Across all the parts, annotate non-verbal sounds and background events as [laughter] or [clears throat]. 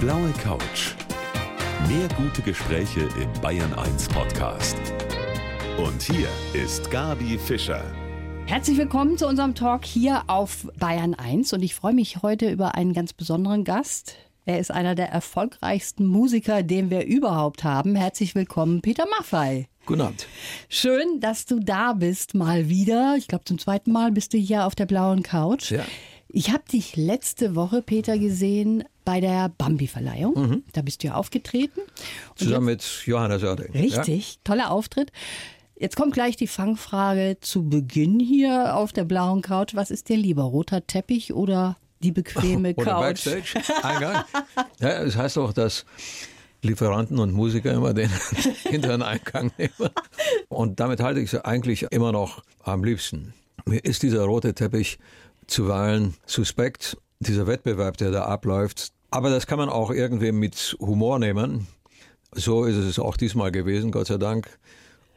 blaue Couch. Mehr gute Gespräche im Bayern 1 Podcast. Und hier ist Gabi Fischer. Herzlich willkommen zu unserem Talk hier auf Bayern 1 und ich freue mich heute über einen ganz besonderen Gast. Er ist einer der erfolgreichsten Musiker, den wir überhaupt haben. Herzlich willkommen, Peter Maffei. Guten Abend. Schön, dass du da bist, mal wieder. Ich glaube, zum zweiten Mal bist du hier auf der blauen Couch. Ja. Ich habe dich letzte Woche, Peter, gesehen bei der Bambi-Verleihung. Mhm. Da bist du ja aufgetreten. Und Zusammen mit Johannes Oerding. Richtig, toller Auftritt. Jetzt kommt gleich die Fangfrage zu Beginn hier auf der blauen Couch. Was ist dir lieber, roter Teppich oder die bequeme [laughs] Oder Couch? Backstage, Eingang. ja, das heißt auch, dass Lieferanten und Musiker immer den [laughs] hinteren Eingang nehmen. Und damit halte ich es eigentlich immer noch am liebsten. Mir ist dieser rote Teppich zuweilen suspekt, dieser Wettbewerb, der da abläuft. Aber das kann man auch irgendwie mit Humor nehmen. So ist es auch diesmal gewesen, Gott sei Dank.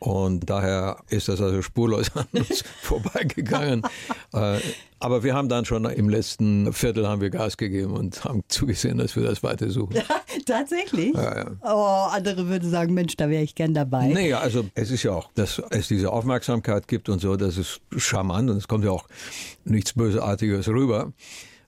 Und daher ist das also spurlos an [laughs] uns vorbeigegangen. Äh, Aber wir haben dann schon im letzten Viertel haben wir Gas gegeben und haben zugesehen, dass wir das weiter suchen. [laughs] Tatsächlich? Ja, ja. Oh, andere würden sagen, Mensch, da wäre ich gern dabei. Nee, also es ist ja auch, dass es diese Aufmerksamkeit gibt und so, das ist charmant und es kommt ja auch nichts Bösartiges rüber.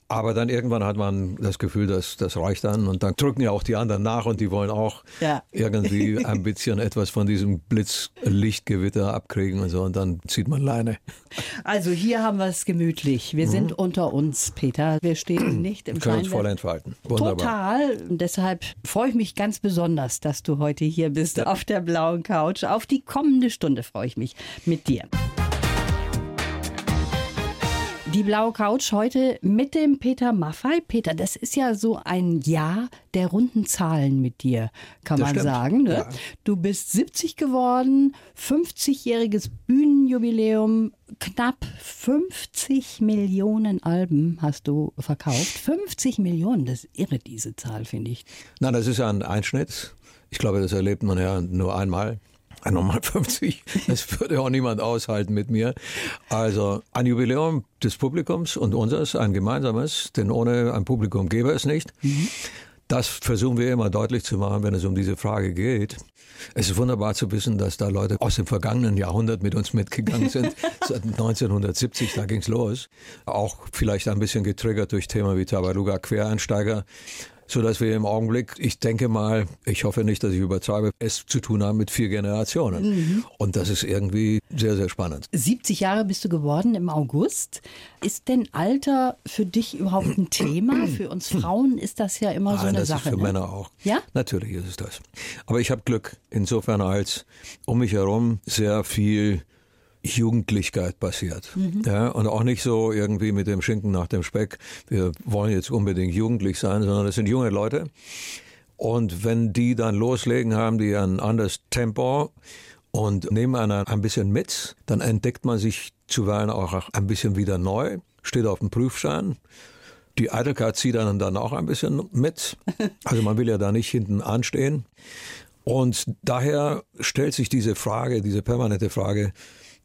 Aber dann irgendwann hat man das Gefühl, dass das reicht dann und dann drücken ja auch die anderen nach und die wollen auch Ja. irgendwie [laughs] ein bisschen etwas von diesem Blitzlichtgewitter abkriegen und so und dann zieht man Leine. Also hier haben wir es gemütlich. Wir sind unter uns, Peter. Wir stehen [clears throat] nicht im Mhm. Können uns voll entfalten. Wunderbar. Total. Und deshalb freue ich mich ganz besonders, dass du heute hier bist auf der blauen Couch. Auf die kommende Stunde freue ich mich mit dir. Die blaue Couch heute mit dem Peter Maffei. Peter, das ist ja so ein Jahr der runden Zahlen mit dir, kann Das man stimmt. sagen. Ne? Ja. Du bist 70 geworden, 50-jähriges Bühnenjubiläum, knapp 50 Millionen Alben hast du verkauft. 50 Millionen, das ist irre, diese Zahl, finde ich. Nein, das ist ja ein Einschnitt. Ich glaube, das erlebt man ja nur einmal. Nochmal [laughs] 50, das würde auch niemand aushalten mit mir. Also ein Jubiläum des Publikums und unseres, ein gemeinsames, denn ohne ein Publikum gäbe es nicht. Das versuchen wir immer deutlich zu machen, wenn es um diese Frage geht. Es ist wunderbar zu wissen, dass da Leute aus dem vergangenen Jahrhundert mit uns mitgegangen sind. [laughs] Seit 1970, da ging's los. Auch vielleicht ein bisschen getriggert durch Themen wie Tabaluga Quereinsteiger so dass wir im Augenblick, ich denke mal, ich hoffe nicht, dass ich übertreibe, es zu tun haben mit vier Generationen. Und das ist irgendwie sehr, sehr spannend. 70 Jahre bist du geworden im August. Ist denn Alter für dich überhaupt ein Thema? Für uns Frauen ist das ja immer so Nein, eine das Sache. ist für ne? Männer auch. Ja? Natürlich ist es das. Aber ich habe Glück insofern, als um mich herum sehr viel Jugendlichkeit passiert. Mhm. Ja, und auch nicht so irgendwie mit dem Schinken nach dem Speck, wir wollen jetzt unbedingt jugendlich sein, sondern das sind junge Leute. Und wenn die dann loslegen, haben die ein anderes Tempo und nehmen einen ein bisschen mit, dann entdeckt man sich zuweilen auch ein bisschen wieder neu, steht auf dem Prüfstein. Die Eitelkeit zieht einen dann auch ein bisschen mit. [laughs] Also man will ja da nicht hinten anstehen. Und daher stellt sich diese Frage, diese permanente Frage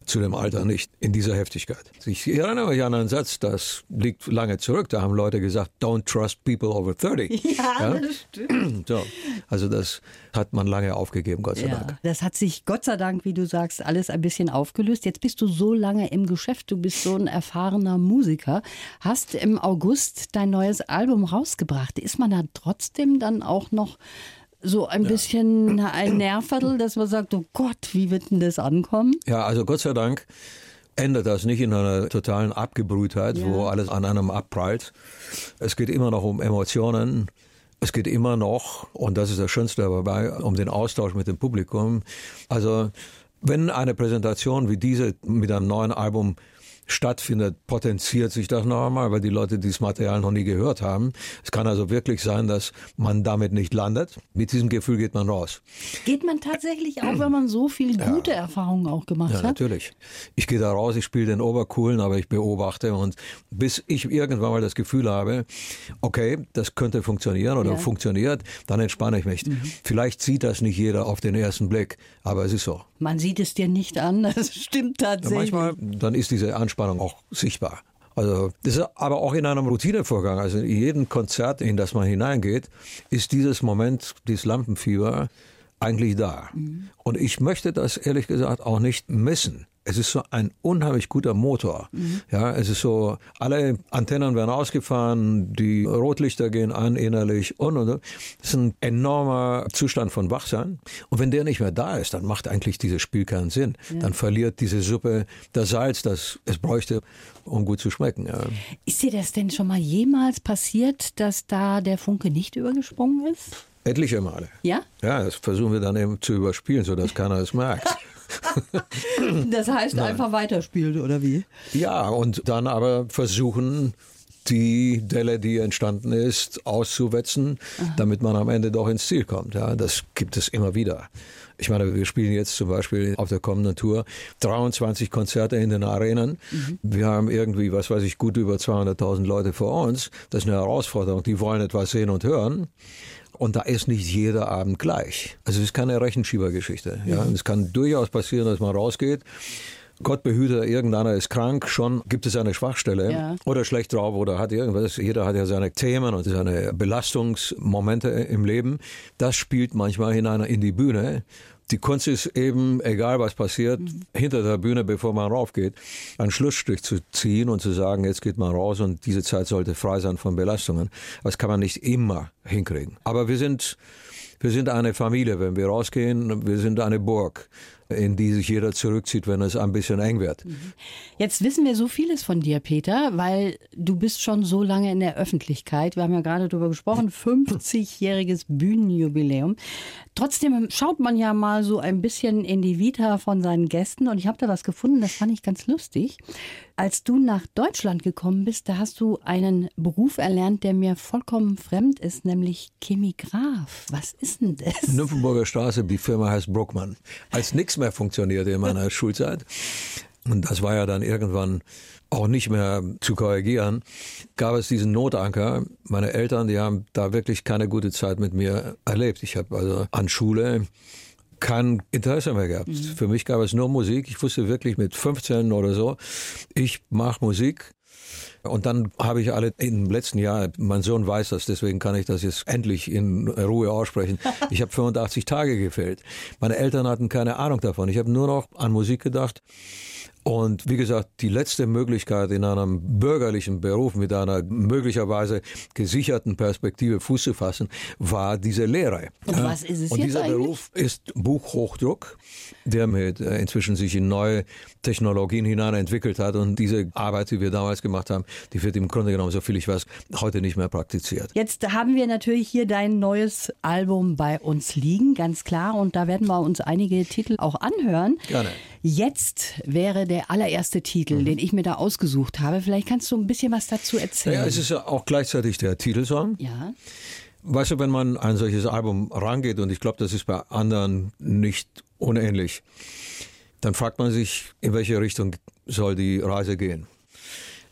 zu dem Alter nicht in dieser Heftigkeit. Ich erinnere mich an einen Satz, das liegt lange zurück. Da haben Leute gesagt, don't trust people over 30. [laughs] Ja, das stimmt. So. Also das hat man lange aufgegeben, Gott sei Dank. Ja, das hat sich Gott sei Dank, wie du sagst, alles ein bisschen aufgelöst. Jetzt bist du so lange im Geschäft, du bist so ein erfahrener Musiker, hast im August dein neues Album rausgebracht. Ist man da trotzdem dann auch noch so ein bisschen ein Nervviertel, dass man sagt, oh Gott, wie wird denn das ankommen? Ja, also Gott sei Dank endet das nicht in einer totalen Abgebrühtheit, wo alles an einem abprallt. Es geht immer noch um Emotionen. Es geht immer noch, und das ist das Schönste dabei, um den Austausch mit dem Publikum. Also, wenn eine Präsentation wie diese mit einem neuen Album stattfindet, potenziert sich das noch einmal, weil die Leute dieses Material noch nie gehört haben. Es kann also wirklich sein, dass man damit nicht landet. Mit diesem Gefühl geht man raus. Geht man tatsächlich auch, wenn man so viel gute Erfahrungen auch gemacht Ja, hat? natürlich. Ich gehe da raus, ich spiele den Obercoolen, aber ich beobachte und bis ich irgendwann mal das Gefühl habe, okay, das könnte funktionieren oder Ja. funktioniert, dann entspanne ich mich. Vielleicht sieht das nicht jeder auf den ersten Blick, aber es ist so. Man sieht es dir nicht an, [laughs] das stimmt Ja, tatsächlich. manchmal, dann ist diese Anspannung auch sichtbar. Also das ist aber auch in einem Routinevorgang. Also in jedem Konzert, in das man hineingeht, ist dieses Moment, dieses Lampenfieber eigentlich da. Mhm. Und ich möchte das ehrlich gesagt auch nicht missen es ist so ein unheimlich guter Motor. Mhm. Ja, es ist so, alle Antennen werden ausgefahren, die Rotlichter gehen an innerlich und und. Das ist ein enormer Zustand von Wachsein. Und wenn der nicht mehr da ist, dann macht eigentlich dieses Spiel keinen Sinn. Ja. Dann verliert diese Suppe das Salz, das es bräuchte, um gut zu schmecken. Ja. Ist dir das denn schon mal jemals passiert, dass da der Funke nicht übergesprungen ist? Etliche Male. Ja? Ja, das versuchen wir dann eben zu überspielen, sodass keiner es merkt. [laughs] [laughs] das heißt Nein. einfach weiterspielen, oder wie? Ja, und dann aber versuchen, die Delle, die entstanden ist, auszuwetzen, Aha. damit man am Ende doch ins Ziel kommt. Ja, das gibt es immer wieder. Ich meine, wir spielen jetzt zum Beispiel auf der kommenden Tour 23 Konzerte in den Arenen. Mhm. Wir haben irgendwie, was weiß ich, gut über 200.000 Leute vor uns. Das ist eine Herausforderung. Die wollen etwas sehen und hören. Und da ist nicht jeder Abend gleich. Also es ist keine Rechenschiebergeschichte. Ja? Mhm. Es kann durchaus passieren, dass man rausgeht. Gott behüte, irgendeiner ist krank, schon gibt es eine Schwachstelle ja. oder schlecht drauf oder hat irgendwas. Jeder hat ja seine Themen und seine Belastungsmomente im Leben. Das spielt manchmal hinein in die Bühne die Kunst ist eben, egal was passiert, mhm. hinter der Bühne, bevor man raufgeht, einen Schlussstrich zu ziehen und zu sagen, jetzt geht man raus und diese Zeit sollte frei sein von Belastungen. Das kann man nicht immer hinkriegen. Aber wir sind, wir sind eine Familie, wenn wir rausgehen, wir sind eine Burg in die sich jeder zurückzieht, wenn es ein bisschen eng wird. Mhm. Jetzt wissen wir so vieles von dir, Peter, weil du bist schon so lange in der Öffentlichkeit. Wir haben ja gerade darüber gesprochen, [laughs] 50-jähriges Bühnenjubiläum. Trotzdem schaut man ja mal so ein bisschen in die Vita von seinen Gästen und ich habe da was gefunden, das fand ich ganz lustig. Als du nach Deutschland gekommen bist, da hast du einen Beruf erlernt, der mir vollkommen fremd ist, nämlich Chemigraf. Was ist denn das? Nymphenburger Straße, die Firma heißt Bruckmann. Als nichts mehr funktionierte in meiner [laughs] Schulzeit, und das war ja dann irgendwann auch nicht mehr zu korrigieren, gab es diesen Notanker. Meine Eltern, die haben da wirklich keine gute Zeit mit mir erlebt. Ich habe also an Schule kein Interesse mehr gehabt. Mhm. Für mich gab es nur Musik. Ich wusste wirklich mit 15 oder so, ich mache Musik. Und dann habe ich alle im letzten Jahr, mein Sohn weiß das, deswegen kann ich das jetzt endlich in Ruhe aussprechen. [laughs] Ich habe 85 Tage gefehlt. Meine Eltern hatten keine Ahnung davon. Ich habe nur noch an Musik gedacht. Und wie gesagt, die letzte Möglichkeit in einem bürgerlichen Beruf mit einer möglicherweise gesicherten Perspektive Fuß zu fassen, war diese Lehre. Und was ist es Und jetzt dieser eigentlich? Beruf ist Buchhochdruck, der mit äh, inzwischen sich in neue Technologien hinein entwickelt hat. Und diese Arbeit, die wir damals gemacht haben, die wird im Grunde genommen, so viel ich weiß, heute nicht mehr praktiziert. Jetzt haben wir natürlich hier dein neues Album bei uns liegen, ganz klar. Und da werden wir uns einige Titel auch anhören. Gerne. Jetzt wäre der allererste Titel, mhm. den ich mir da ausgesucht habe. Vielleicht kannst du ein bisschen was dazu erzählen. Ja, es ist ja auch gleichzeitig der Titelsong. Ja. Weißt du, wenn man ein solches Album rangeht, und ich glaube, das ist bei anderen nicht unähnlich, dann fragt man sich, in welche Richtung soll die Reise gehen.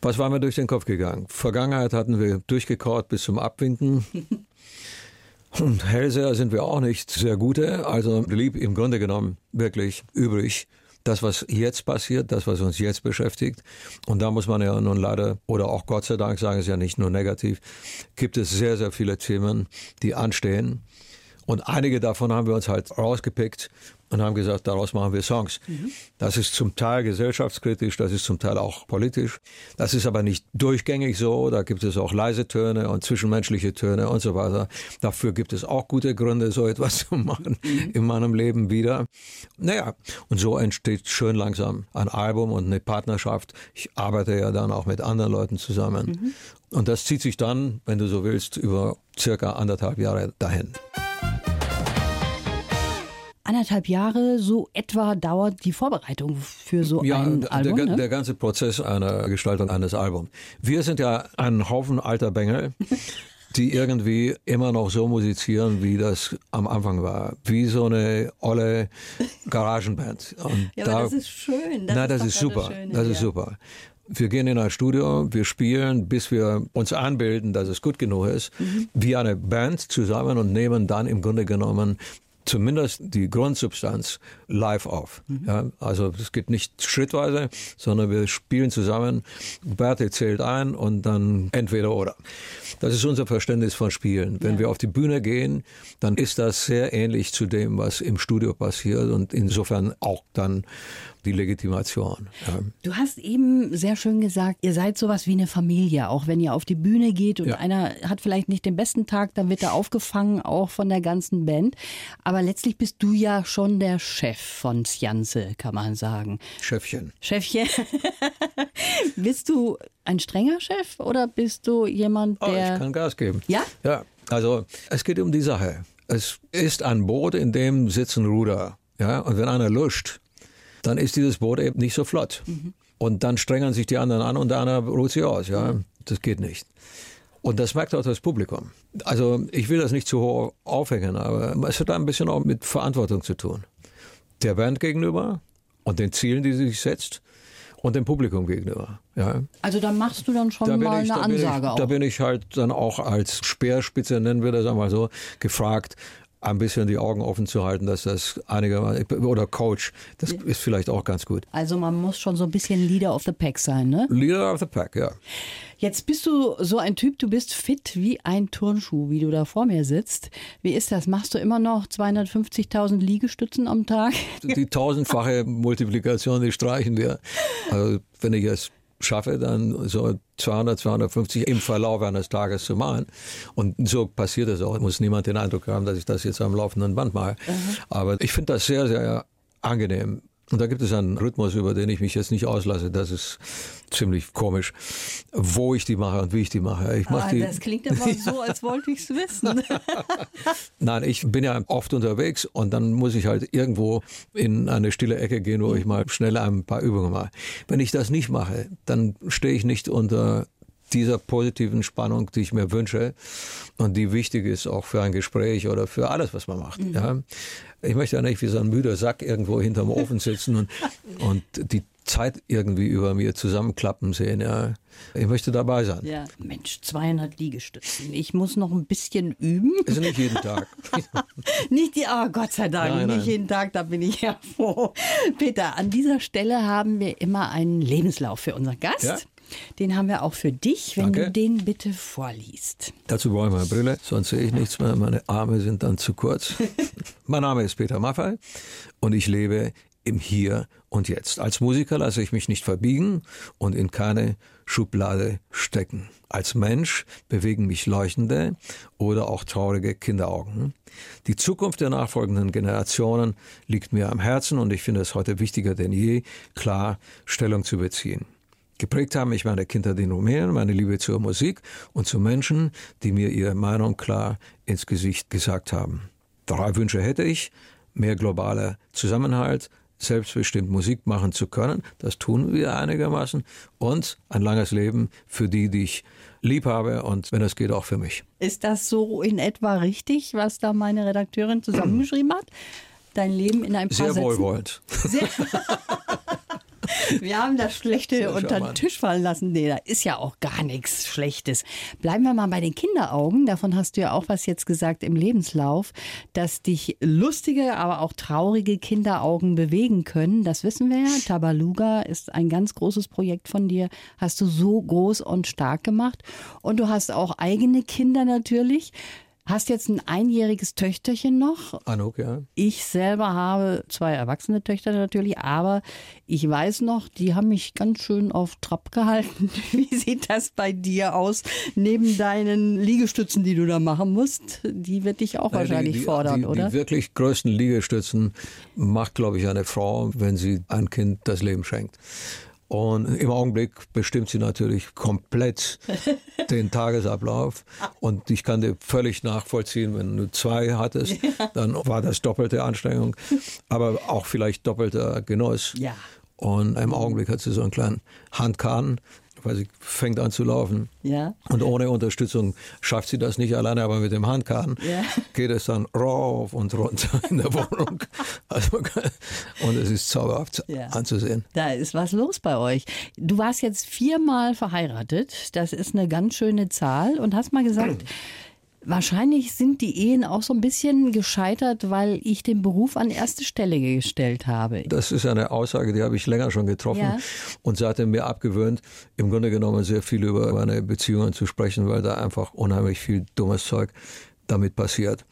Was war mir durch den Kopf gegangen? Vergangenheit hatten wir durchgekaut bis zum Abwinken. [laughs] Und Hellseher sind wir auch nicht sehr gute, also blieb im Grunde genommen wirklich übrig das, was jetzt passiert, das, was uns jetzt beschäftigt. Und da muss man ja nun leider oder auch Gott sei Dank sagen, es ja nicht nur negativ, gibt es sehr, sehr viele Themen, die anstehen. Und einige davon haben wir uns halt rausgepickt und haben gesagt, daraus machen wir Songs. Mhm. Das ist zum Teil gesellschaftskritisch, das ist zum Teil auch politisch. Das ist aber nicht durchgängig so. Da gibt es auch leise Töne und zwischenmenschliche Töne und so weiter. Dafür gibt es auch gute Gründe, so etwas [laughs] zu machen mhm. in meinem Leben wieder. Naja, und so entsteht schön langsam ein Album und eine Partnerschaft. Ich arbeite ja dann auch mit anderen Leuten zusammen. Mhm. Und das zieht sich dann, wenn du so willst, über circa anderthalb Jahre dahin anderthalb Jahre so etwa dauert die Vorbereitung für so ja, ein Album. Der, ne? der ganze Prozess einer Gestaltung eines Albums. Wir sind ja ein Haufen alter Bengel. die irgendwie immer noch so musizieren, wie das am Anfang war. Wie so eine olle Garagenband. Und ja, da, das ist schön. Das na, das ist, ist super. Schöne, das ist super. Wir gehen in ein Studio, wir spielen, bis wir uns anbilden, dass es gut genug ist, mhm. wie eine Band zusammen und nehmen dann im Grunde genommen zumindest die Grundsubstanz live auf. Mhm. Ja, also es geht nicht schrittweise, sondern wir spielen zusammen. Bertie zählt ein und dann entweder oder. Das ist unser Verständnis von Spielen. Wenn ja. wir auf die Bühne gehen, dann ist das sehr ähnlich zu dem, was im Studio passiert und insofern auch dann die Legitimation. Ja. Du hast eben sehr schön gesagt, ihr seid sowas wie eine Familie, auch wenn ihr auf die Bühne geht und ja. einer hat vielleicht nicht den besten Tag, dann wird er aufgefangen, auch von der ganzen Band. Aber letztlich bist du ja schon der Chef von Sjanse, kann man sagen. Chefchen. Chefchen. [laughs] bist du ein strenger Chef oder bist du jemand, der. Oh, ich kann Gas geben. Ja? Ja. Also, es geht um die Sache. Es ist ein Boot, in dem sitzen Ruder. Ja, und wenn einer luscht, dann ist dieses Boot eben nicht so flott. Mhm. Und dann strengen sich die anderen an und der andere ruht sich aus. Ja, das geht nicht. Und das merkt auch das Publikum. Also ich will das nicht zu hoch aufhängen, aber es hat ein bisschen auch mit Verantwortung zu tun. Der Band gegenüber und den Zielen, die sie sich setzt und dem Publikum gegenüber. Ja. Also da machst du dann schon da mal ich, eine Ansage ich, auch. Da bin ich halt dann auch als Speerspitze, nennen wir das einmal so, gefragt, ein bisschen die Augen offen zu halten, dass das einigermaßen, oder Coach, das ist vielleicht auch ganz gut. Also man muss schon so ein bisschen Leader of the Pack sein, ne? Leader of the Pack, ja. Jetzt bist du so ein Typ, du bist fit wie ein Turnschuh, wie du da vor mir sitzt. Wie ist das? Machst du immer noch 250.000 Liegestützen am Tag? Die tausendfache Multiplikation, die streichen wir. Also wenn ich es schaffe, dann so 200, 250 im Verlauf eines Tages zu machen. Und so passiert es auch. Muss niemand den Eindruck haben, dass ich das jetzt am laufenden Band mache. Mhm. Aber ich finde das sehr, sehr angenehm. Und da gibt es einen Rhythmus, über den ich mich jetzt nicht auslasse. Das ist ziemlich komisch, wo ich die mache und wie ich die mache. Ich mach ah, die das klingt aber [laughs] so, als wollte ich es wissen. [laughs] Nein, ich bin ja oft unterwegs und dann muss ich halt irgendwo in eine stille Ecke gehen, wo ich mal schnell ein paar Übungen mache. Wenn ich das nicht mache, dann stehe ich nicht unter dieser positiven Spannung, die ich mir wünsche und die wichtig ist auch für ein Gespräch oder für alles, was man macht. Mhm. Ja. Ich möchte ja nicht wie so ein müder Sack irgendwo hinterm Ofen sitzen und, [laughs] und die Zeit irgendwie über mir zusammenklappen sehen. Ja. Ich möchte dabei sein. Ja. Mensch, 200 Liegestützen. Ich muss noch ein bisschen üben. Ist nicht jeden Tag. [laughs] nicht die, oh Gott sei Dank, nein, nicht nein. jeden Tag, da bin ich ja froh. Peter, an dieser Stelle haben wir immer einen Lebenslauf für unseren Gast. Ja? Den haben wir auch für dich, wenn Danke. du den bitte vorliest. Dazu brauche ich meine Brille, sonst sehe ich nichts mehr. Meine Arme sind dann zu kurz. [laughs] mein Name ist Peter Maffei und ich lebe im Hier und Jetzt. Als Musiker lasse ich mich nicht verbiegen und in keine Schublade stecken. Als Mensch bewegen mich leuchtende oder auch traurige Kinderaugen. Die Zukunft der nachfolgenden Generationen liegt mir am Herzen und ich finde es heute wichtiger denn je, klar Stellung zu beziehen. Geprägt haben mich meine Kindheit in Rumänien, meine Liebe zur Musik und zu Menschen, die mir ihre Meinung klar ins Gesicht gesagt haben. Drei Wünsche hätte ich. Mehr globaler Zusammenhalt, selbstbestimmt Musik machen zu können, das tun wir einigermaßen, und ein langes Leben für die, die ich lieb habe und wenn es geht, auch für mich. Ist das so in etwa richtig, was da meine Redakteurin zusammengeschrieben hat? Dein Leben in ein paar Sehr Sätzen? wohlwollend. Sehr [laughs] [laughs] [laughs] Wir haben das Schlechte unter den Tisch fallen lassen. Nee, da ist ja auch gar nichts Schlechtes. Bleiben wir mal bei den Kinderaugen. Davon hast du ja auch was jetzt gesagt im Lebenslauf, dass dich lustige, aber auch traurige Kinderaugen bewegen können. Das wissen wir ja. Tabaluga ist ein ganz großes Projekt von dir. Hast du so groß und stark gemacht. Und du hast auch eigene Kinder natürlich. Hast jetzt ein einjähriges Töchterchen noch. Anuk, ja. Ich selber habe zwei erwachsene Töchter natürlich, aber ich weiß noch, die haben mich ganz schön auf Trab gehalten. [laughs] Wie sieht das bei dir aus? Neben deinen Liegestützen, die du da machen musst, die wird dich auch Nein, wahrscheinlich die, die, fordern, die, oder? Die wirklich größten Liegestützen macht, glaube ich, eine Frau, wenn sie ein Kind das Leben schenkt. Und im Augenblick bestimmt sie natürlich komplett [laughs] den Tagesablauf. Und ich kann dir völlig nachvollziehen, wenn du zwei hattest, dann war das doppelte Anstrengung, aber auch vielleicht doppelter Genuss. Ja. Und im Augenblick hat sie so einen kleinen Handkahn, weil sie fängt an zu laufen. Ja. Und ohne Unterstützung schafft sie das nicht alleine, aber mit dem Handkarren ja. geht es dann rauf und runter [laughs] in der Wohnung. Also, und es ist zauberhaft ja. anzusehen. Da ist was los bei euch. Du warst jetzt viermal verheiratet. Das ist eine ganz schöne Zahl und hast mal gesagt, Wahrscheinlich sind die Ehen auch so ein bisschen gescheitert, weil ich den Beruf an erste Stelle gestellt habe. Das ist eine Aussage, die habe ich länger schon getroffen ja. und seitdem mir abgewöhnt, im Grunde genommen sehr viel über meine Beziehungen zu sprechen, weil da einfach unheimlich viel dummes Zeug damit passiert.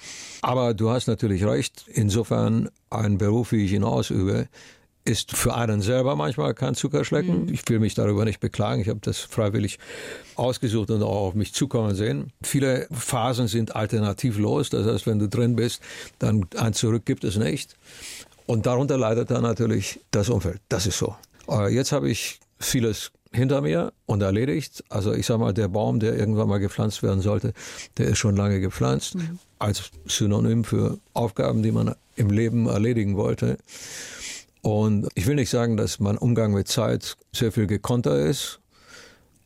Aber du hast natürlich recht, insofern ein Beruf, wie ich ihn ausübe, ist für einen selber manchmal kein Zuckerschlecken. Mhm. Ich will mich darüber nicht beklagen. Ich habe das freiwillig ausgesucht und auch auf mich zukommen sehen. Viele Phasen sind alternativlos. Das heißt, wenn du drin bist, dann ein Zurück gibt es nicht. Und darunter leidet dann natürlich das Umfeld. Das ist so. Jetzt habe ich vieles hinter mir und erledigt. Also ich sage mal, der Baum, der irgendwann mal gepflanzt werden sollte, der ist schon lange gepflanzt. Mhm. Als Synonym für Aufgaben, die man im Leben erledigen wollte. Und ich will nicht sagen, dass mein Umgang mit Zeit sehr viel gekonter ist,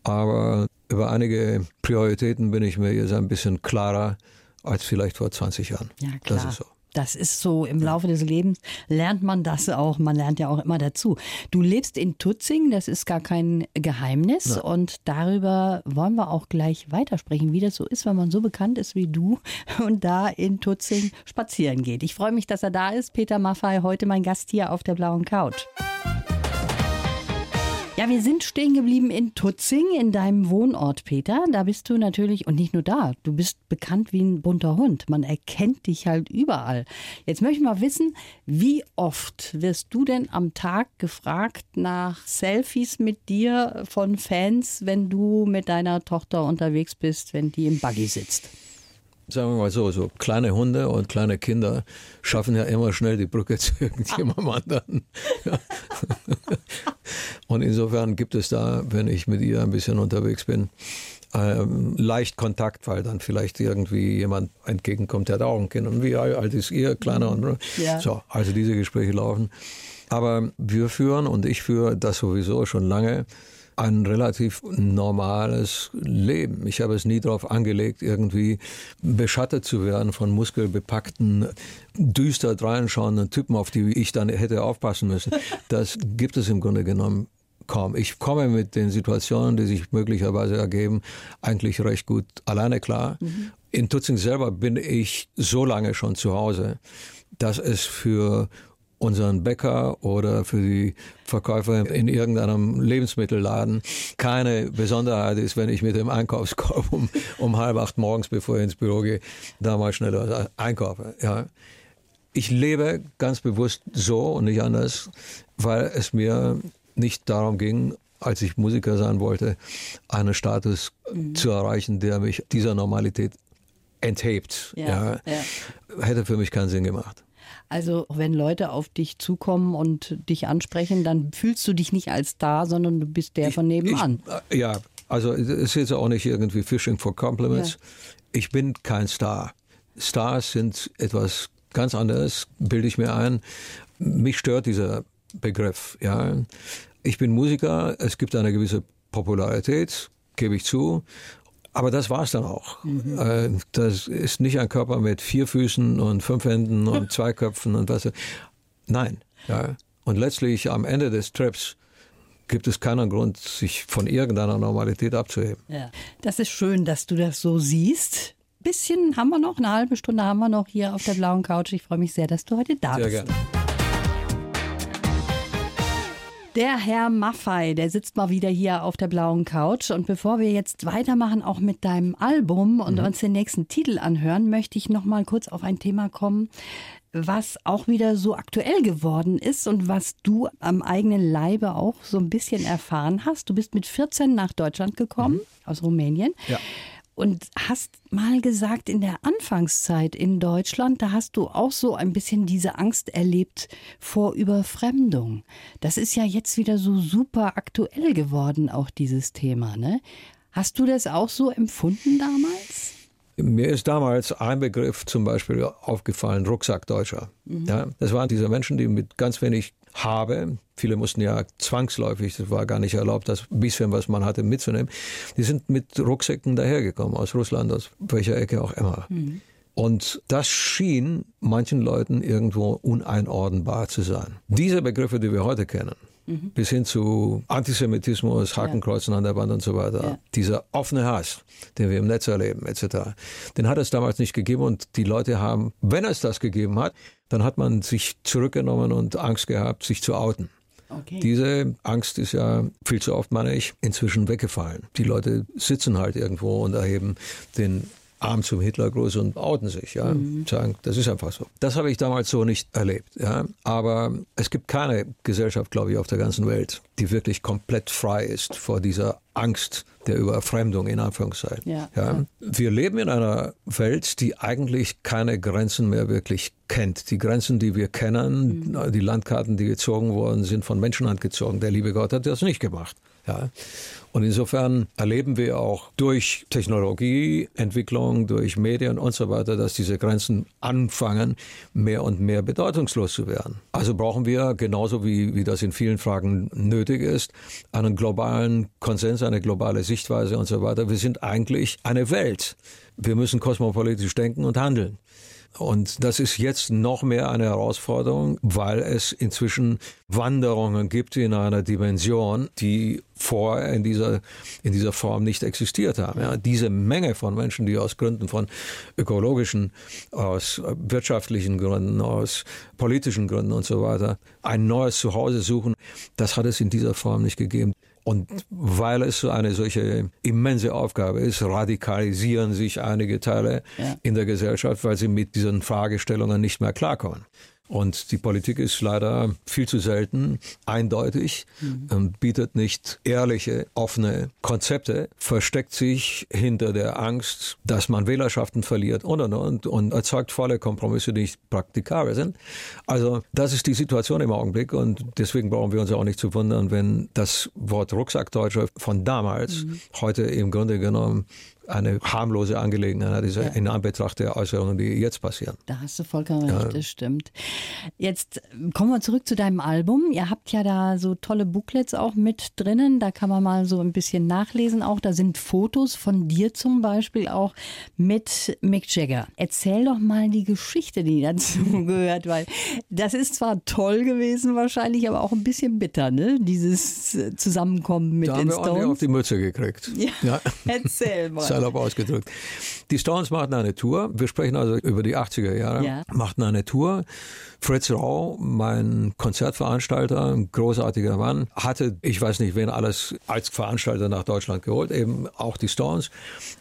aber über einige Prioritäten bin ich mir jetzt ein bisschen klarer als vielleicht vor 20 Jahren. Ja, klar. Das ist so. Das ist so, im Laufe des Lebens lernt man das auch. Man lernt ja auch immer dazu. Du lebst in Tutzing, das ist gar kein Geheimnis. Ja. Und darüber wollen wir auch gleich weitersprechen, wie das so ist, wenn man so bekannt ist wie du und da in Tutzing spazieren geht. Ich freue mich, dass er da ist. Peter Maffei, heute mein Gast hier auf der blauen Couch. Ja, wir sind stehen geblieben in Tutzing, in deinem Wohnort, Peter. Da bist du natürlich, und nicht nur da, du bist bekannt wie ein bunter Hund. Man erkennt dich halt überall. Jetzt möchte ich mal wissen, wie oft wirst du denn am Tag gefragt nach Selfies mit dir von Fans, wenn du mit deiner Tochter unterwegs bist, wenn die im Buggy sitzt? Sagen wir mal so, so kleine Hunde und kleine Kinder schaffen ja immer schnell die Brücke [laughs] zu irgendjemandem anderen. [laughs] und insofern gibt es da, wenn ich mit ihr ein bisschen unterwegs bin, ähm, leicht Kontakt, weil dann vielleicht irgendwie jemand entgegenkommt, der hat auch ein Kind. Und wie alt ist ihr, kleiner? Und ja. so, also diese Gespräche laufen. Aber wir führen und ich führe das sowieso schon lange ein relativ normales Leben. Ich habe es nie darauf angelegt, irgendwie beschattet zu werden von muskelbepackten, düster dreinschauenden Typen, auf die ich dann hätte aufpassen müssen. [laughs] Das gibt es im Grunde genommen kaum. Ich komme mit den Situationen, die sich möglicherweise ergeben, eigentlich recht gut alleine klar. Mhm. In Tutzing selber bin ich so lange schon zu Hause, dass es für unseren Bäcker oder für die Verkäufer in irgendeinem Lebensmittelladen keine Besonderheit ist, wenn ich mit dem Einkaufskorb um, um halb acht morgens, bevor ich ins Büro gehe, da mal schnell einkaufe. Ja. Ich lebe ganz bewusst so und nicht anders, weil es mir nicht darum ging, als ich Musiker sein wollte, einen Status mhm. zu erreichen, der mich dieser Normalität enthebt. Ja, ja. ja. Hätte für mich keinen Sinn gemacht. Also wenn Leute auf dich zukommen und dich ansprechen, dann fühlst du dich nicht als Star, sondern du bist der ich, von nebenan. Ich, äh, ja, also es ist jetzt auch nicht irgendwie Fishing for Compliments. Ja. Ich bin kein Star. Stars sind etwas ganz anderes, bilde ich mir ein. Mich stört dieser Begriff. Ja, ich bin Musiker. Es gibt eine gewisse Popularität, gebe ich zu. Aber das war es dann auch. Mhm. Äh, das ist nicht ein Körper mit vier Füßen und fünf Händen und [laughs] zwei Köpfen und was. Nein. Ja. Und letztlich am Ende des Trips gibt es keinen Grund, sich von irgendeiner Normalität abzuheben. Ja. Das ist schön, dass du das so siehst. Bisschen haben wir noch, eine halbe Stunde haben wir noch hier auf der blauen Couch. Ich freue mich sehr, dass du heute da sehr bist. Gerne. Der Herr Maffei, der sitzt mal wieder hier auf der blauen Couch. Und bevor wir jetzt weitermachen, auch mit deinem Album und mhm. uns den nächsten Titel anhören, möchte ich noch mal kurz auf ein Thema kommen, was auch wieder so aktuell geworden ist und was du am eigenen Leibe auch so ein bisschen erfahren hast. Du bist mit 14 nach Deutschland gekommen, mhm. aus Rumänien. Ja und hast mal gesagt, in der Anfangszeit in Deutschland, da hast du auch so ein bisschen diese Angst erlebt vor Überfremdung. Das ist ja jetzt wieder so super aktuell geworden, auch dieses Thema. Ne? Hast du das auch so empfunden damals? Mir ist damals ein Begriff zum Beispiel aufgefallen, Rucksackdeutscher. Mhm. Ja, das waren diese Menschen, die mit ganz wenig habe. Viele mussten ja zwangsläufig, das war gar nicht erlaubt, das bisschen, was man hatte, mitzunehmen. Die sind mit Rucksäcken dahergekommen, aus Russland, aus welcher Ecke auch immer. Mhm. Und das schien manchen Leuten irgendwo uneinordnbar zu sein. Diese Begriffe, die wir heute kennen, mhm. bis hin zu Antisemitismus, Hakenkreuzen ja. an der Wand und so weiter. Ja. Dieser offene Hass, den wir im Netz erleben, etc., den hat es damals nicht gegeben und die Leute haben, wenn es das gegeben hat, dann hat man sich zurückgenommen und Angst gehabt, sich zu outen. Okay. Diese Angst ist ja viel zu oft, meine ich, inzwischen weggefallen. Die Leute sitzen halt irgendwo und erheben den Arm zum Hitlergruß und outen sich, ja, mhm. sagen, das ist einfach so. Das habe ich damals so nicht erlebt, ja. Aber es gibt keine Gesellschaft, glaube ich, auf der ganzen Welt, die wirklich komplett frei ist vor dieser Angst der Überfremdung in Anführungszeichen. Ja, ja. Wir leben in einer Welt, die eigentlich keine Grenzen mehr wirklich kennt. Die Grenzen, die wir kennen, mhm. die Landkarten, die gezogen wurden, sind von Menschenhand gezogen. Der liebe Gott hat das nicht gemacht. Ja. Und insofern erleben wir auch durch Technologieentwicklung, durch Medien und so weiter, dass diese Grenzen anfangen, mehr und mehr bedeutungslos zu werden. Also brauchen wir, genauso wie, wie das in vielen Fragen nötig ist, einen globalen Konsens, eine globale Sichtweise und so weiter. Wir sind eigentlich eine Welt. Wir müssen kosmopolitisch denken und handeln. Und das ist jetzt noch mehr eine Herausforderung, weil es inzwischen Wanderungen gibt in einer Dimension, die vorher in dieser, in dieser Form nicht existiert haben. Ja, diese Menge von Menschen, die aus Gründen von ökologischen, aus wirtschaftlichen Gründen, aus politischen Gründen und so weiter ein neues Zuhause suchen, das hat es in dieser Form nicht gegeben. Und weil es eine solche immense Aufgabe ist, radikalisieren sich einige Teile ja. in der Gesellschaft, weil sie mit diesen Fragestellungen nicht mehr klarkommen. Und die Politik ist leider viel zu selten eindeutig, mhm. bietet nicht ehrliche, offene Konzepte, versteckt sich hinter der Angst, dass man Wählerschaften verliert und und und und erzeugt volle Kompromisse, die nicht praktikabel sind. Also das ist die Situation im Augenblick und deswegen brauchen wir uns auch nicht zu wundern, wenn das Wort Rucksackdeutscher von damals mhm. heute im Grunde genommen eine harmlose Angelegenheit ist ja. in Anbetracht der Äußerungen, die jetzt passieren. Da hast du vollkommen recht, ja. das stimmt. Jetzt kommen wir zurück zu deinem Album. Ihr habt ja da so tolle Booklets auch mit drinnen. Da kann man mal so ein bisschen nachlesen auch. Da sind Fotos von dir zum Beispiel auch mit Mick Jagger. Erzähl doch mal die Geschichte, die dazu [laughs] gehört, weil das ist zwar toll gewesen wahrscheinlich, aber auch ein bisschen bitter, ne? Dieses Zusammenkommen mit da den haben wir Stones. auf die Mütze gekriegt. Ja, ja. [laughs] Erzähl mal salopp ausgedrückt. Die Stones machten eine Tour. Wir sprechen also über die 80er Jahre. Ja. Machten eine Tour. Fritz Rau, mein Konzertveranstalter, ein großartiger Mann, hatte, ich weiß nicht, wen alles als Veranstalter nach Deutschland geholt, eben auch die Stones.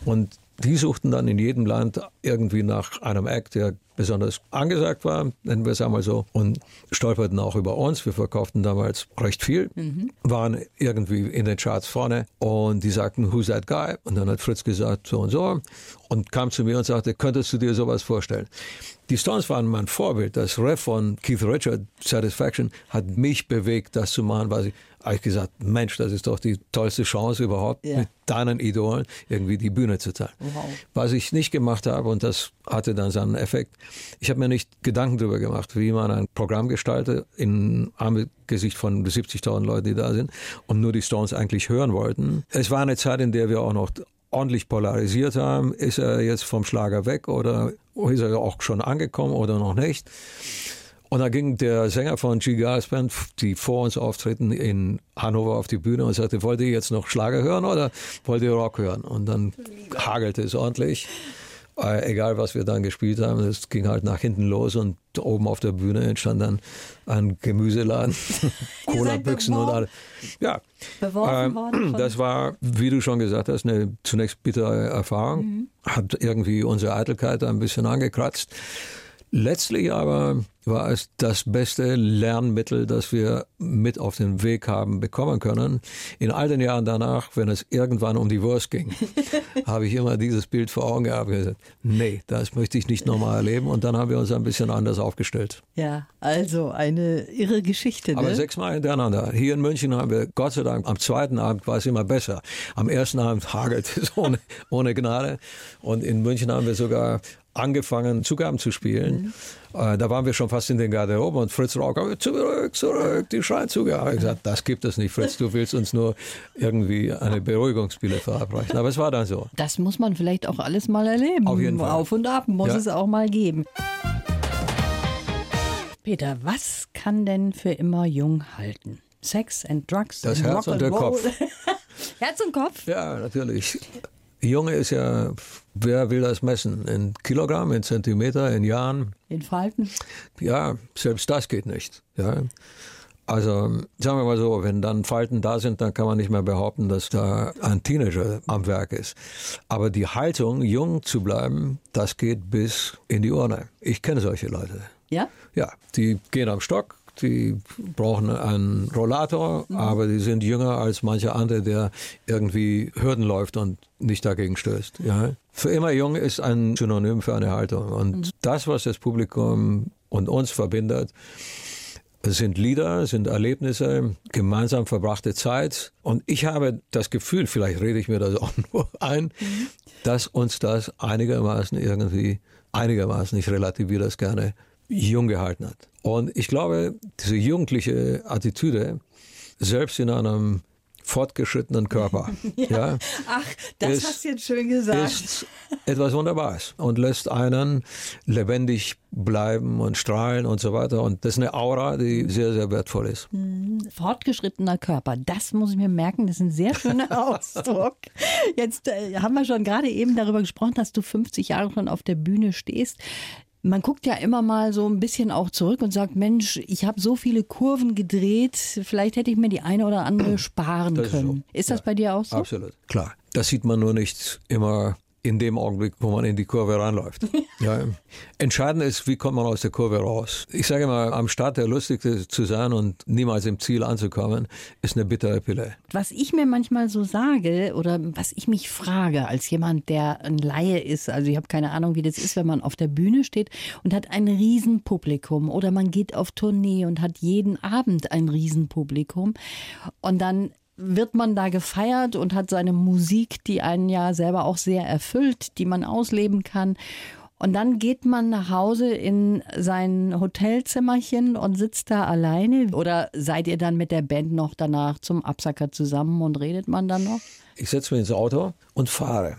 Und die suchten dann in jedem Land irgendwie nach einem Act, der besonders angesagt war, nennen wir es einmal so, und stolperten auch über uns. Wir verkauften damals recht viel, mhm. waren irgendwie in den Charts vorne und die sagten, who's that guy? Und dann hat Fritz gesagt, so und so und kam zu mir und sagte, könntest du dir sowas vorstellen? Die Stones waren mein Vorbild. Das Ref von Keith Richard, Satisfaction, hat mich bewegt, das zu machen, was ich habe ich gesagt, Mensch, das ist doch die tollste Chance überhaupt, ja. mit deinen Idolen irgendwie die Bühne zu teilen. Wow. Was ich nicht gemacht habe, und das hatte dann seinen Effekt, ich habe mir nicht Gedanken darüber gemacht, wie man ein Programm gestaltet, in Angesicht von 70.000 Leuten, die da sind, und nur die Stones eigentlich hören wollten. Es war eine Zeit, in der wir auch noch ordentlich polarisiert haben. Ist er jetzt vom Schlager weg oder ist er auch schon angekommen oder noch nicht? Und da ging der Sänger von G. Giles Band, die vor uns auftreten, in Hannover auf die Bühne und sagte, wollt ihr jetzt noch Schlager hören oder wollt ihr Rock hören? Und dann hagelte es ordentlich. Äh, egal, was wir dann gespielt haben, es ging halt nach hinten los und oben auf der Bühne entstand dann ein Gemüseladen, [laughs] [laughs] Cola-Büchsen und alles. Ja, äh, das war, wie du schon gesagt hast, eine zunächst bittere Erfahrung. Mhm. Hat irgendwie unsere Eitelkeit ein bisschen angekratzt. Letztlich aber war es das beste Lernmittel, das wir mit auf den Weg haben bekommen können. In all den Jahren danach, wenn es irgendwann um die Wurst ging, [laughs] habe ich immer dieses Bild vor Augen gehabt und gesagt, nee, das möchte ich nicht nochmal erleben. Und dann haben wir uns ein bisschen anders aufgestellt. Ja, also eine irre Geschichte. Ne? Aber sechsmal hintereinander. Hier in München haben wir, Gott sei Dank, am zweiten Abend war es immer besser. Am ersten Abend hagelt es [laughs] ohne, ohne Gnade. Und in München haben wir sogar angefangen, Zugaben zu spielen. Mhm. Äh, da waren wir schon fast in den Garderoben und Fritz Rauch, zurück, zurück, die schreien Zugabe. Ich gesagt, das gibt es nicht, Fritz, du willst uns nur irgendwie eine Beruhigungspille verabreichen. Aber es war dann so. Das muss man vielleicht auch alles mal erleben. Auf jeden Fall. Auf und ab muss ja. es auch mal geben. Peter, was kann denn für immer jung halten? Sex and Drugs. Das and Herz und der. Kopf. [laughs] Herz und Kopf? Ja, natürlich. Junge ist ja, wer will das messen? In Kilogramm, in Zentimeter, in Jahren? In Falten? Ja, selbst das geht nicht. Ja. Also sagen wir mal so, wenn dann Falten da sind, dann kann man nicht mehr behaupten, dass da ein Teenager am Werk ist. Aber die Haltung, jung zu bleiben, das geht bis in die Urne. Ich kenne solche Leute. Ja? Ja, die gehen am Stock, die brauchen einen Rollator, aber die sind jünger als mancher andere, der irgendwie Hürden läuft und nicht dagegen stößt. Ja. Für immer jung ist ein Synonym für eine Haltung. Und das, was das Publikum und uns verbindet, sind Lieder, sind Erlebnisse, gemeinsam verbrachte Zeit. Und ich habe das Gefühl, vielleicht rede ich mir das [laughs] auch nur ein, dass uns das einigermaßen irgendwie, einigermaßen, ich relativiere das gerne, jung gehalten hat. Und ich glaube, diese jugendliche Attitüde, selbst in einem fortgeschrittenen Körper, [laughs] ja, Ach, das Ist- hast du jetzt schön gesagt. ist etwas Wunderbares und lässt einen lebendig bleiben und strahlen und so weiter. Und das ist eine Aura, die sehr, sehr wertvoll ist. Fortgeschrittener Körper, das muss ich mir merken, das ist ein sehr schöner [laughs] Ausdruck. Jetzt äh, haben wir schon gerade eben darüber gesprochen, dass du 50 Jahre schon auf der Bühne stehst. Man guckt ja immer mal so ein bisschen auch zurück und sagt, Mensch, ich habe so viele Kurven gedreht, vielleicht hätte ich mir die eine oder andere sparen Das ist so. können. Ist das bei dir auch so? Absolut. Klar. Das sieht man nur nicht immer in dem Augenblick, wo man in die Kurve reinläuft. ja. Entscheidend ist, wie kommt man aus der Kurve raus. Ich sage mal, am Start der Lustigste zu sein und niemals im Ziel anzukommen, ist eine bittere Pille. Was ich mir manchmal so sage oder was ich mich frage als jemand, der ein Laie ist, also ich habe keine Ahnung, wie das ist, wenn man auf der Bühne steht und hat ein Riesenpublikum oder man geht auf Tournee und hat jeden Abend ein Riesenpublikum und dann wird man da gefeiert und hat seine Musik, die einen ja selber auch sehr erfüllt, die man ausleben kann. Und dann geht man nach Hause in sein Hotelzimmerchen und sitzt da alleine. Oder seid ihr dann mit der Band noch danach zum Absacker zusammen und redet man dann noch? Ich setze mich ins Auto und fahre.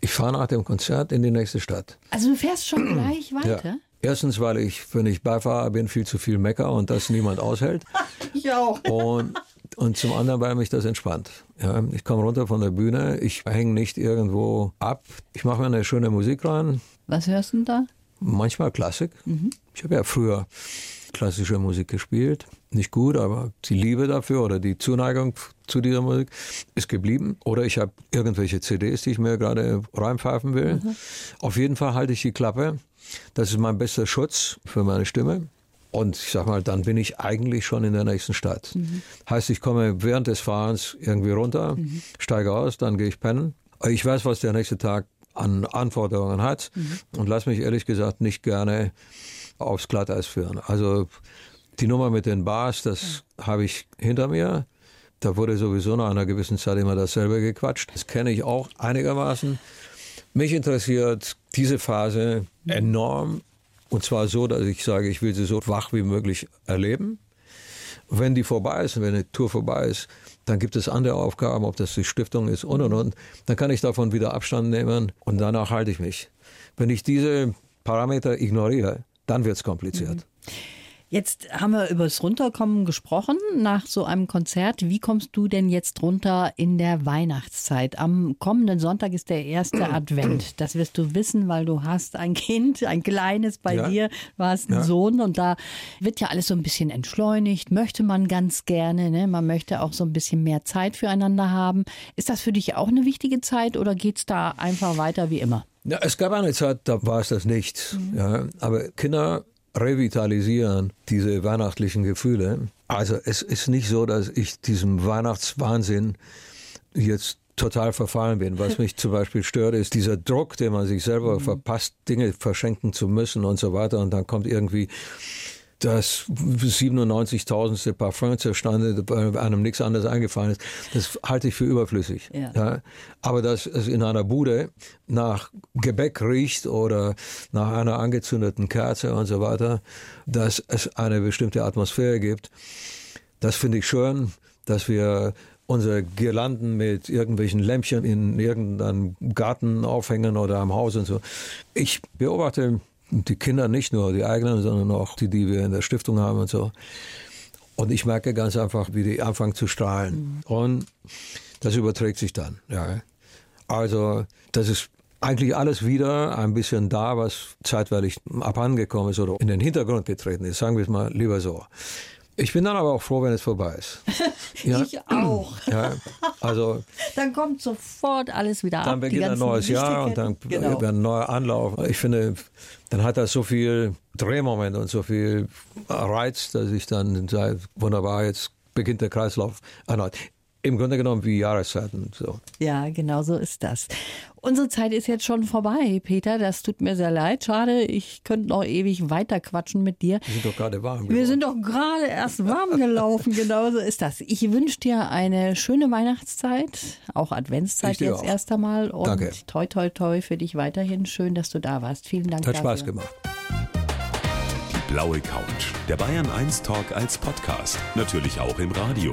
Ich fahre nach dem Konzert in die nächste Stadt. Also du fährst schon [clears throat] gleich weiter? Ja. Erstens, weil ich, wenn ich Beifahrer bin, viel zu viel mecker und das niemand aushält. [laughs] Ich auch. Und, und zum anderen, weil mich das entspannt. Ja, ich komme runter von der Bühne, ich hänge nicht irgendwo ab. Ich mache mir eine schöne Musik rein, Was hörst du denn da? manchmal Klassik. Ich habe ja früher klassische Musik gespielt. Nicht gut, aber die Liebe dafür oder die Zuneigung zu dieser Musik ist geblieben. Oder ich habe irgendwelche CDs, die ich mir gerade reinpfeifen will. Auf jeden Fall halte ich die Klappe. Das ist mein bester Schutz für meine Stimme. Und ich sag mal, dann bin ich eigentlich schon in der nächsten Stadt. Heißt, ich komme während des Fahrens irgendwie runter, steige aus, dann gehe ich pennen. Ich weiß, was der nächste Tag an Anforderungen hat und lass mich ehrlich gesagt nicht gerne aufs Glatteis führen. Also die Nummer mit den Bars, das habe ich hinter mir. Da wurde sowieso nach einer gewissen Zeit immer dasselbe gequatscht. Das kenne ich auch einigermaßen. Mich interessiert diese Phase enorm. Und zwar so, dass ich sage, ich will sie so wach wie möglich erleben. Wenn die vorbei ist, wenn die Tour vorbei ist, dann gibt es andere Aufgaben, ob das die Stiftung ist und und und. Dann kann ich davon wieder Abstand nehmen und danach halte ich mich. Wenn ich diese Parameter ignoriere, dann wird es kompliziert. Jetzt haben wir über das Runterkommen gesprochen nach so einem Konzert. Wie kommst du denn jetzt runter in der Weihnachtszeit? Am kommenden Sonntag ist der erste [clears throat] Advent. Das wirst du wissen, weil du hast ein Kind, ein kleines bei Ja. dir. Du hast einen Ja. Sohn und da wird ja alles so ein bisschen entschleunigt. Möchte man ganz gerne. Ne? Man möchte auch so ein bisschen mehr Zeit füreinander haben. Ist das für dich auch eine wichtige Zeit oder geht's da einfach weiter wie immer? Ja, es gab eine Zeit, da war es das nicht. Ja, aber Kinder revitalisieren diese weihnachtlichen Gefühle. Also es ist nicht so, dass ich diesem Weihnachtswahnsinn jetzt total verfallen bin. Was [laughs] mich zum Beispiel stört, ist dieser Druck, den man sich selber verpasst, Dinge verschenken zu müssen und so weiter. Und dann kommt irgendwie das 97.000. Parfum zustande, bei einem nichts anderes eingefallen ist. Das halte ich für überflüssig. Ja. Aber dass es in einer Bude nach Gebäck riecht oder nach einer angezündeten Kerze und so weiter, dass es eine bestimmte Atmosphäre gibt, das finde ich schön, dass wir unsere Girlanden mit irgendwelchen Lämpchen in irgendeinem Garten aufhängen oder am Haus und so. Ich beobachte die Kinder nicht nur die eigenen, sondern auch die, die wir in der Stiftung haben und so. Und ich merke ganz einfach, wie die anfangen zu strahlen. Mhm. Und das überträgt sich dann. Ja. Also das ist eigentlich alles wieder ein bisschen da, was zeitweilig abhandengekommen ist oder in den Hintergrund getreten ist. Sagen wir es mal lieber so. Ich bin dann aber auch froh, wenn es vorbei ist. [laughs] Ja? Ich auch. [clears throat] Ja, also dann kommt sofort alles wieder dann ab. Dann beginnt ein neues Jahr und dann genau. ein neuer Anlauf. Ich finde, dann hat das so viel Drehmoment und so viel Reiz, dass ich dann sage, wunderbar, jetzt beginnt der Kreislauf erneut im Grunde genommen wie Jahreszeiten. So. Ja, genau so ist das. Unsere Zeit ist jetzt schon vorbei, Peter. Das tut mir sehr leid. Schade, ich könnte noch ewig weiter quatschen mit dir. Wir sind doch gerade warm geworden. Wir sind doch gerade erst warm gelaufen. [laughs] genau so ist das. Ich wünsche dir eine schöne Weihnachtszeit, auch Adventszeit jetzt auch. erst einmal. Und Danke. toi, toi, toi für dich weiterhin. Schön, dass du da warst. Vielen Dank. Hat dafür. Spaß gemacht. Die blaue Couch. Der Bayern 1 Talk als Podcast. Natürlich auch im Radio.